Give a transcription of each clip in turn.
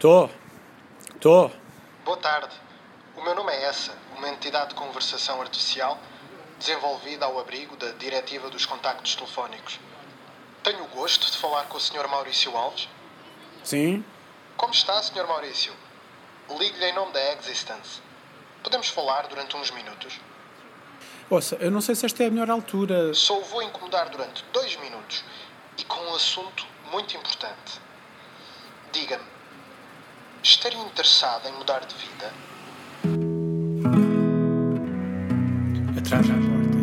Tô. Tô. Boa tarde. O meu nome é Essa, uma entidade de conversação artificial desenvolvida ao abrigo da Diretiva dos Contactos Telefónicos. Tenho o gosto de falar com o Sr. Maurício Alves. Sim? Como está, Sr. Maurício? Ligo-lhe em nome da Existence. Podemos falar durante uns minutos? Ouça, eu não sei se esta é a melhor altura. Só o vou incomodar durante dois minutos e com um assunto muito importante. Diga-me, estaria interessado em mudar de vida? Atrás da porta.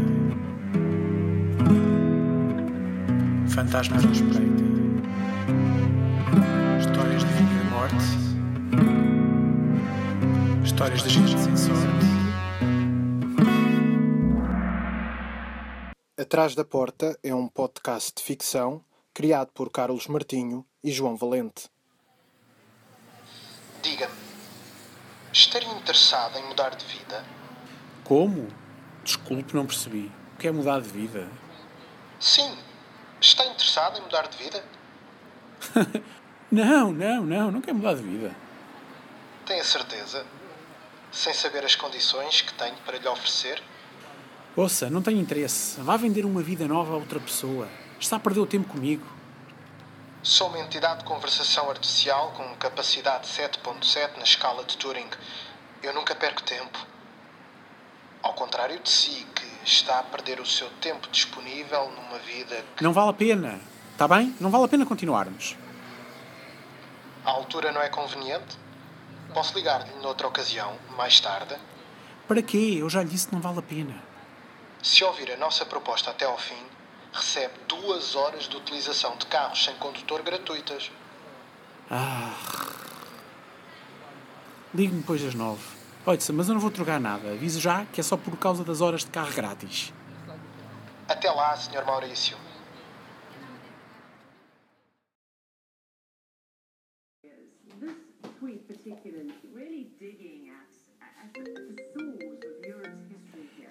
Fantasmas à espreita. Histórias de vida e morte. Histórias de gente sem sorte. Atrás da Porta é um podcast de ficção criado por Carlos Martinho e João Valente. Diga-me, estaria interessado em mudar de vida? Como? Desculpe, não percebi. O que é mudar de vida? Sim. Está interessado em mudar de vida? Não, não, não, não quero mudar de vida. Tem a certeza? Sem saber as condições que tenho para lhe oferecer? Ouça, não tenho interesse. Vá vender uma vida nova a outra pessoa. Está a perder o tempo comigo. Sou uma entidade de conversação artificial com capacidade 7.7 na escala de Turing. Eu nunca perco tempo. Ao contrário de si, que está a perder o seu tempo disponível numa vida que Não vale a pena. Está bem? Não vale a pena continuarmos. a altura não é conveniente. Posso ligar-lhe noutra ocasião, mais tarde? Para quê? Eu já lhe disse que não vale a pena. Se ouvir a nossa proposta até ao fim, recebe duas horas de utilização de carros sem condutor gratuitas. Ah. Ligue-me depois das nove. Olha, mas eu não vou trocar nada. Aviso já que é só por causa das horas de carro grátis. Até lá, Sr. Maurício.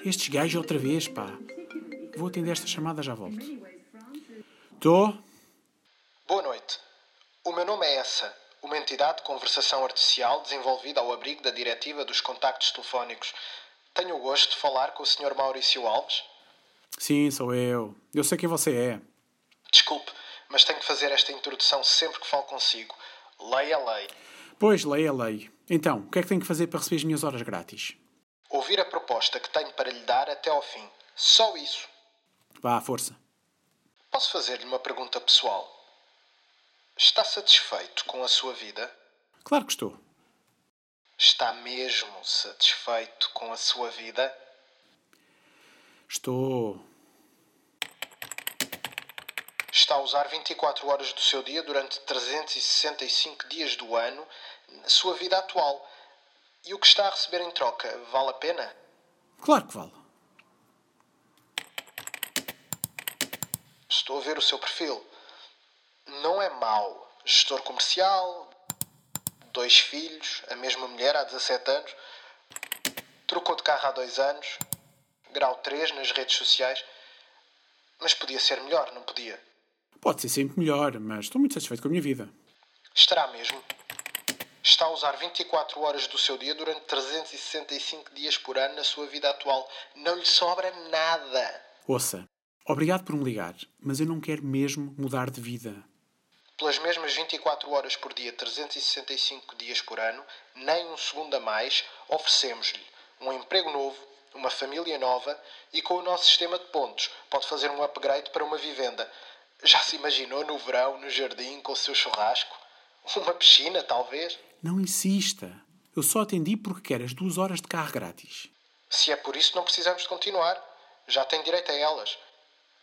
Estes gajos outra vez, pá. Vou atender esta chamada, já volto. Tô? Boa noite. O meu nome é Essa, uma entidade de conversação artificial desenvolvida ao abrigo da Diretiva dos Contactos Telefónicos. Tenho o gosto de falar com o Sr. Maurício Alves. Sim, sou eu. Eu sei quem você é. Desculpe, mas tenho que fazer esta introdução sempre que falo consigo. Lei é lei. Pois, lei é lei. Então, o que é que tenho que fazer para receber as minhas horas grátis? Ouvir a proposta que tenho para lhe dar até ao fim. Só isso. Vá, força. Posso fazer-lhe uma pergunta pessoal? Está satisfeito com a sua vida? Claro que estou. Está mesmo satisfeito com a sua vida? Estou. Está a usar 24 horas do seu dia durante 365 dias do ano na sua vida atual. E o que está a receber em troca vale a pena? Claro que vale. Estou a ver o seu perfil. Não é mau. Gestor comercial, dois filhos, a mesma mulher há 17 anos, trocou de carro há dois anos, grau 3 nas redes sociais. Mas podia ser melhor, não podia? Pode ser sempre melhor, mas estou muito satisfeito com a minha vida. Estará mesmo. Está a usar 24 horas do seu dia durante 365 dias por ano na sua vida atual. Não lhe sobra nada. Ouça, obrigado por me ligar, mas eu não quero mesmo mudar de vida. Pelas mesmas 24 horas por dia, 365 dias por ano, nem um segundo a mais, oferecemos-lhe um emprego novo, uma família nova e com o nosso sistema de pontos pode fazer um upgrade para uma vivenda. Já se imaginou no verão, no jardim, com o seu churrasco? Uma piscina, talvez? Não insista. Eu só atendi porque quero as duas horas de carro grátis. Se é por isso, não precisamos de continuar. Já tem direito a elas.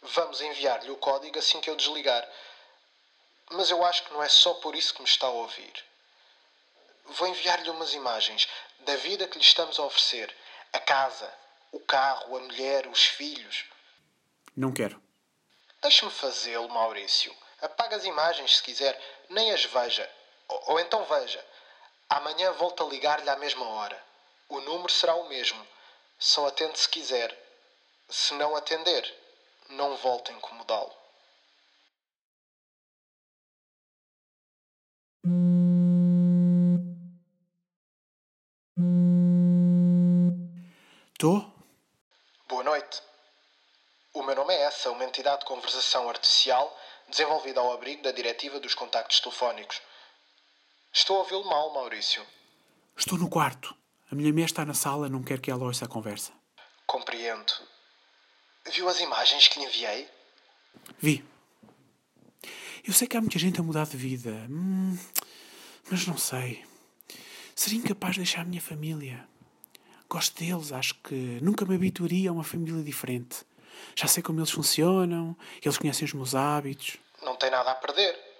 Vamos enviar-lhe o código assim que eu desligar. Mas eu acho que não é só por isso que me está a ouvir. Vou enviar-lhe umas imagens da vida que lhe estamos a oferecer. A casa, o carro, a mulher, os filhos. Não quero. Deixe-me fazê-lo, Maurício. Apaga as imagens se quiser, nem as veja. Ou, ou então veja. Amanhã volto a ligar-lhe à mesma hora. O número será o mesmo. Só atende se quiser. Se não atender, não volte a incomodá-lo. Tô? Boa noite. O meu nome é essa, uma entidade de conversação artificial desenvolvida ao abrigo da Diretiva dos Contactos Telefónicos. Estou a ouvi-lo mal, Maurício. Estou no quarto. A minha mulher está na sala, não quero que ela ouça a conversa. Compreendo. Viu as imagens que lhe enviei? Vi. Eu sei que há muita gente a mudar de vida, hum, mas não sei. Seria incapaz de deixar a minha família. Gosto deles, acho que nunca me habituaria a uma família diferente. Já sei como eles funcionam, eles conhecem os meus hábitos. Não tem nada a perder.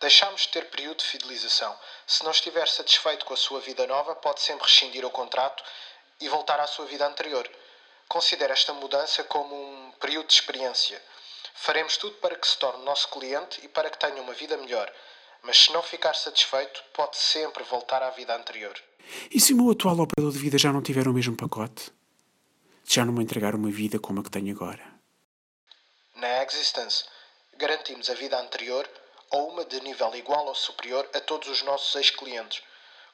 Deixamos de ter período de fidelização. Se não estiver satisfeito com a sua vida nova, pode sempre rescindir o contrato e voltar à sua vida anterior. Considere esta mudança como um período de experiência. Faremos tudo para que se torne nosso cliente e para que tenha uma vida melhor. Mas se não ficar satisfeito, pode sempre voltar à vida anterior. E se o meu atual operador de vida já não tiver o mesmo pacote? Já não me entregar uma vida como a que tenho agora? Na Existence, garantimos a vida anterior ou uma de nível igual ou superior a todos os nossos ex-clientes,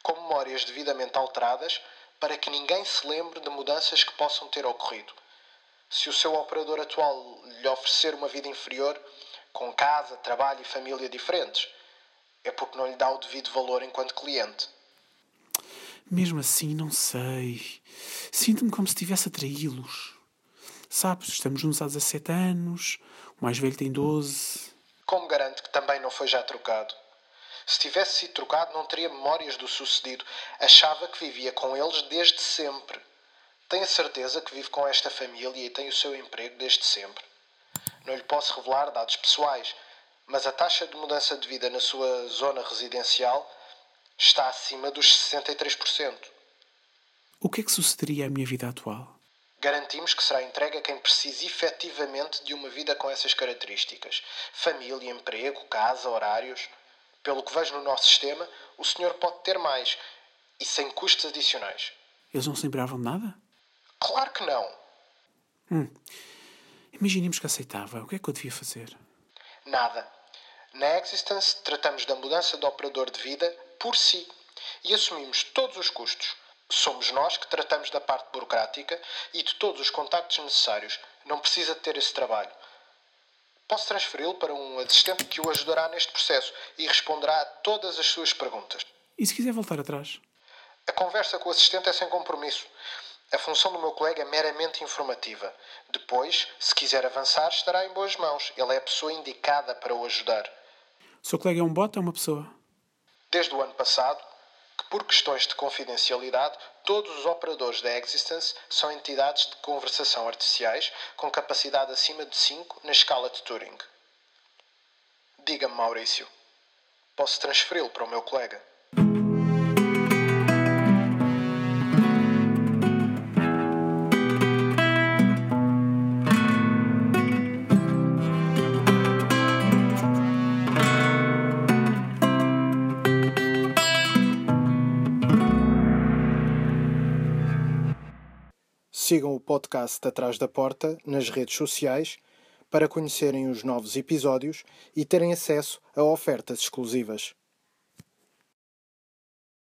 com memórias devidamente alteradas para que ninguém se lembre de mudanças que possam ter ocorrido. Se o seu operador atual lhe oferecer uma vida inferior, com casa, trabalho e família diferentes, é porque não lhe dá o devido valor enquanto cliente. Mesmo assim, não sei. Sinto-me como se estivesse a traí-los. Sabes, estamos juntos há 17 anos, o mais velho tem 12. Como também não foi já trocado? Se tivesse sido trocado, não teria memórias do sucedido. Achava que vivia com eles desde sempre. Tenho a certeza que vive com esta família e tem o seu emprego desde sempre. Não lhe posso revelar dados pessoais, mas a taxa de mudança de vida na sua zona residencial está acima dos 63%. O que é que sucederia à minha vida atual? Garantimos que será entregue a quem precise efetivamente de uma vida com essas características: família, emprego, casa, horários. Pelo que vejo no nosso sistema, o senhor pode ter mais e sem custos adicionais. Eles não se lembravam de nada? Claro que não. Hum. Imaginemos que aceitava. O que é que eu devia fazer? Nada. Na Existence, tratamos da mudança de operador de vida por si e assumimos todos os custos. Somos nós que tratamos da parte burocrática e de todos os contactos necessários. Não precisa de ter esse trabalho. Posso transferi-lo para um assistente que o ajudará neste processo e responderá a todas as suas perguntas. E se quiser voltar atrás? A conversa com o assistente é sem compromisso. A função do meu colega é meramente informativa. Depois, se quiser avançar, estará em boas mãos. Ele é a pessoa indicada para o ajudar. O seu colega é um bot ou uma pessoa? Desde o ano passado, que por questões de confidencialidade, todos os operadores da Existence são entidades de conversação artificiais com capacidade acima de 5 na escala de Turing. Diga-me, Maurício, posso transferi-lo para o meu colega? Sigam o podcast Atrás da Porta nas redes sociais para conhecerem os novos episódios e terem acesso a ofertas exclusivas.